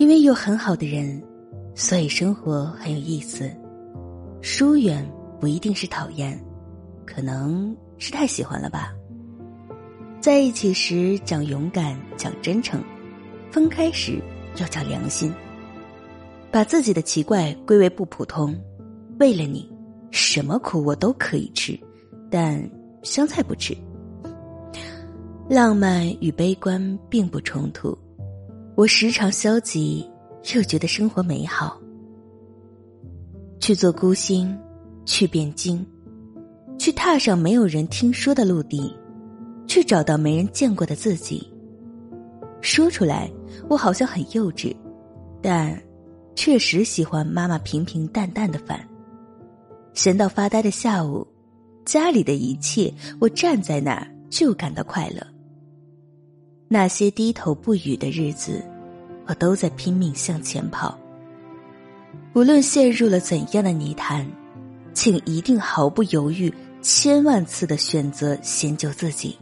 因为有很好的人，所以生活很有意思。疏远不一定是讨厌，可能是太喜欢了吧。在一起时讲勇敢，讲真诚；分开时要讲良心。把自己的奇怪归为不普通，为了你，什么苦我都可以吃，但香菜不吃。浪漫与悲观并不冲突。我时常消极，又觉得生活美好。去做孤星，去变精，去踏上没有人听说的陆地，去找到没人见过的自己。说出来，我好像很幼稚，但确实喜欢妈妈平平淡淡的饭。闲到发呆的下午，家里的一切，我站在那儿就感到快乐。那些低头不语的日子，我都在拼命向前跑。无论陷入了怎样的泥潭，请一定毫不犹豫、千万次的选择先救自己。